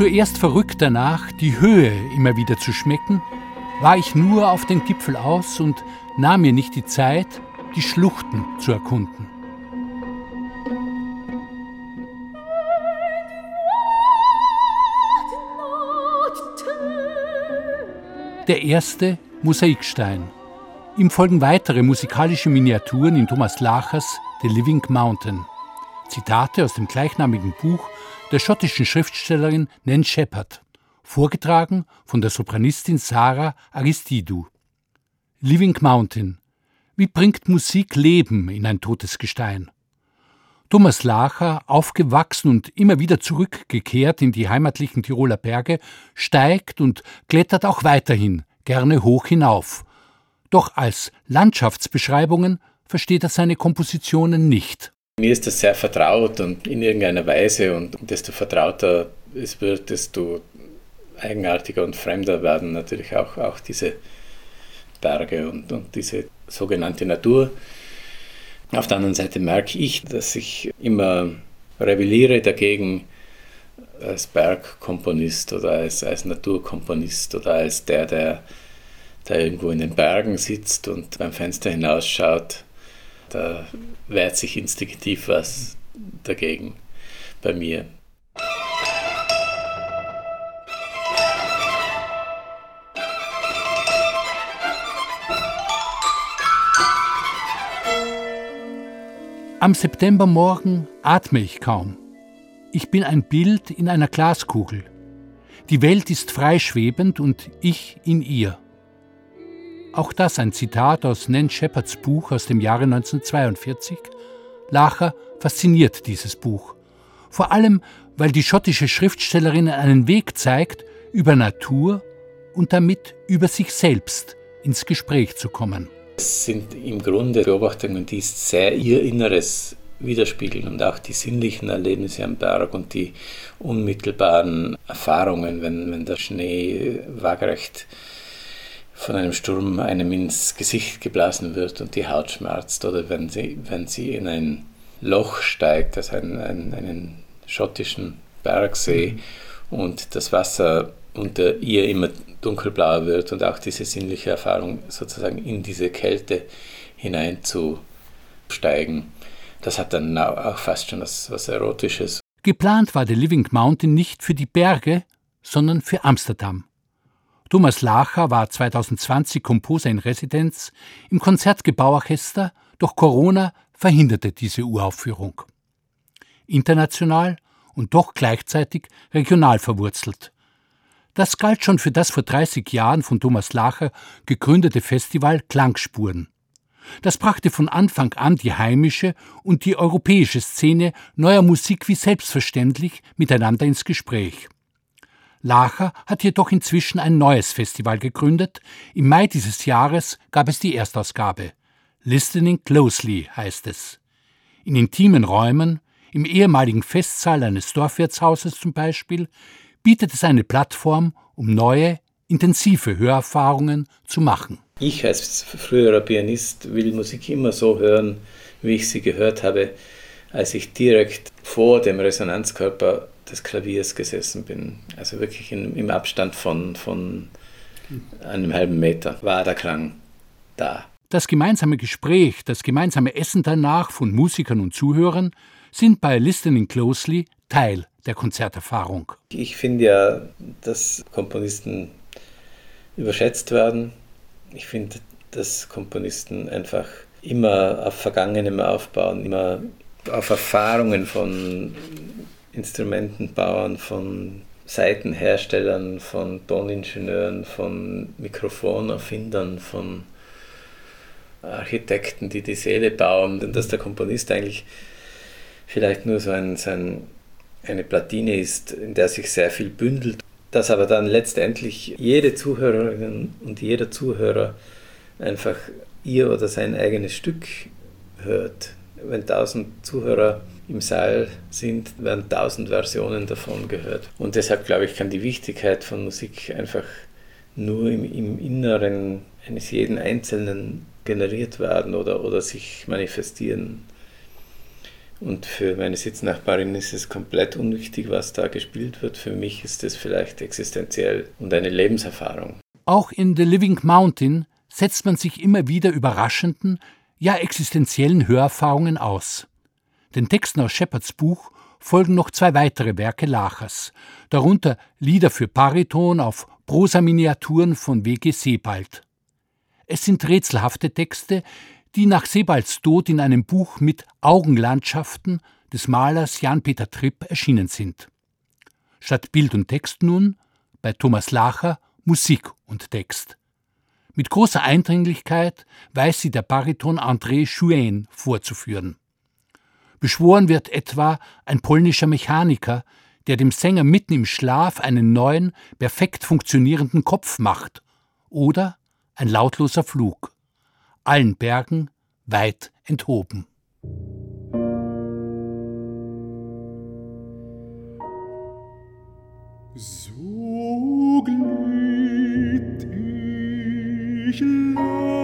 zuerst verrückt danach, die Höhe immer wieder zu schmecken, war ich nur auf den Gipfel aus und nahm mir nicht die Zeit, die Schluchten zu erkunden. Der erste Mosaikstein. Ihm folgen weitere musikalische Miniaturen in Thomas Lachers The Living Mountain. Zitate aus dem gleichnamigen Buch der schottischen Schriftstellerin Nan Shepard, vorgetragen von der Sopranistin Sarah Aristidou. Living Mountain. Wie bringt Musik Leben in ein totes Gestein? Thomas Lacher, aufgewachsen und immer wieder zurückgekehrt in die heimatlichen Tiroler Berge, steigt und klettert auch weiterhin gerne hoch hinauf. Doch als Landschaftsbeschreibungen versteht er seine Kompositionen nicht. Mir ist das sehr vertraut und in irgendeiner Weise und desto vertrauter es wird, desto eigenartiger und fremder werden natürlich auch, auch diese Berge und, und diese sogenannte Natur. Auf der anderen Seite merke ich, dass ich immer rebelliere dagegen, als Bergkomponist oder als, als Naturkomponist oder als der, der da irgendwo in den Bergen sitzt und beim Fenster hinausschaut. Da wehrt sich instinktiv was dagegen bei mir. Am Septembermorgen atme ich kaum. Ich bin ein Bild in einer Glaskugel. Die Welt ist freischwebend und ich in ihr. Auch das ein Zitat aus Nan Shepards Buch aus dem Jahre 1942. Lacher fasziniert dieses Buch. Vor allem, weil die schottische Schriftstellerin einen Weg zeigt, über Natur und damit über sich selbst ins Gespräch zu kommen. Es sind im Grunde Beobachtungen, die sehr ihr Inneres widerspiegeln und auch die sinnlichen Erlebnisse am Berg und die unmittelbaren Erfahrungen, wenn, wenn der Schnee waagerecht von einem Sturm einem ins Gesicht geblasen wird und die Haut schmerzt oder wenn sie, wenn sie in ein Loch steigt, also einen, einen, einen schottischen Bergsee mhm. und das Wasser unter ihr immer dunkelblau wird und auch diese sinnliche Erfahrung sozusagen in diese Kälte hineinzusteigen. Das hat dann auch fast schon was, was Erotisches. Geplant war der Living Mountain nicht für die Berge, sondern für Amsterdam. Thomas Lacher war 2020 Komposer in Residenz im Konzertgebauorchester, doch Corona verhinderte diese Uraufführung. International und doch gleichzeitig regional verwurzelt. Das galt schon für das vor 30 Jahren von Thomas Lacher gegründete Festival Klangspuren. Das brachte von Anfang an die heimische und die europäische Szene neuer Musik wie selbstverständlich miteinander ins Gespräch. Lacher hat jedoch inzwischen ein neues Festival gegründet. Im Mai dieses Jahres gab es die Erstausgabe. Listening Closely heißt es. In intimen Räumen, im ehemaligen Festsaal eines Dorfwirtshauses zum Beispiel, bietet es eine Plattform, um neue, intensive Hörerfahrungen zu machen. Ich als früherer Pianist will Musik immer so hören, wie ich sie gehört habe, als ich direkt vor dem Resonanzkörper des Klaviers gesessen bin. Also wirklich in, im Abstand von, von einem halben Meter war der Klang da. Das gemeinsame Gespräch, das gemeinsame Essen danach von Musikern und Zuhörern sind bei Listening Closely Teil der Konzerterfahrung. Ich finde ja, dass Komponisten überschätzt werden. Ich finde, dass Komponisten einfach immer auf Vergangenem aufbauen, immer auf Erfahrungen von Instrumentenbauern, von Seitenherstellern, von Toningenieuren, von Mikrofonerfindern, von Architekten, die die Seele bauen, und dass der Komponist eigentlich vielleicht nur so ein, so ein, eine Platine ist, in der sich sehr viel bündelt, dass aber dann letztendlich jede Zuhörerin und jeder Zuhörer einfach ihr oder sein eigenes Stück hört. Wenn tausend Zuhörer im Saal sind, werden tausend Versionen davon gehört. Und deshalb glaube ich, kann die Wichtigkeit von Musik einfach nur im, im Inneren eines jeden Einzelnen generiert werden oder, oder sich manifestieren. Und für meine Sitznachbarin ist es komplett unwichtig, was da gespielt wird. Für mich ist es vielleicht existenziell und eine Lebenserfahrung. Auch in The Living Mountain setzt man sich immer wieder überraschenden, ja existenziellen Hörerfahrungen aus. Den Texten aus Shepards Buch folgen noch zwei weitere Werke Lachers, darunter Lieder für Bariton auf Prosa-Miniaturen von W.G. Sebald. Es sind rätselhafte Texte, die nach Sebalds Tod in einem Buch mit Augenlandschaften des Malers Jan-Peter Tripp erschienen sind. Statt Bild und Text nun, bei Thomas Lacher, Musik und Text. Mit großer Eindringlichkeit weiß sie der Bariton André Chouin vorzuführen. Beschworen wird etwa ein polnischer Mechaniker, der dem Sänger mitten im Schlaf einen neuen, perfekt funktionierenden Kopf macht, oder ein lautloser Flug, allen Bergen weit enthoben. So ich lang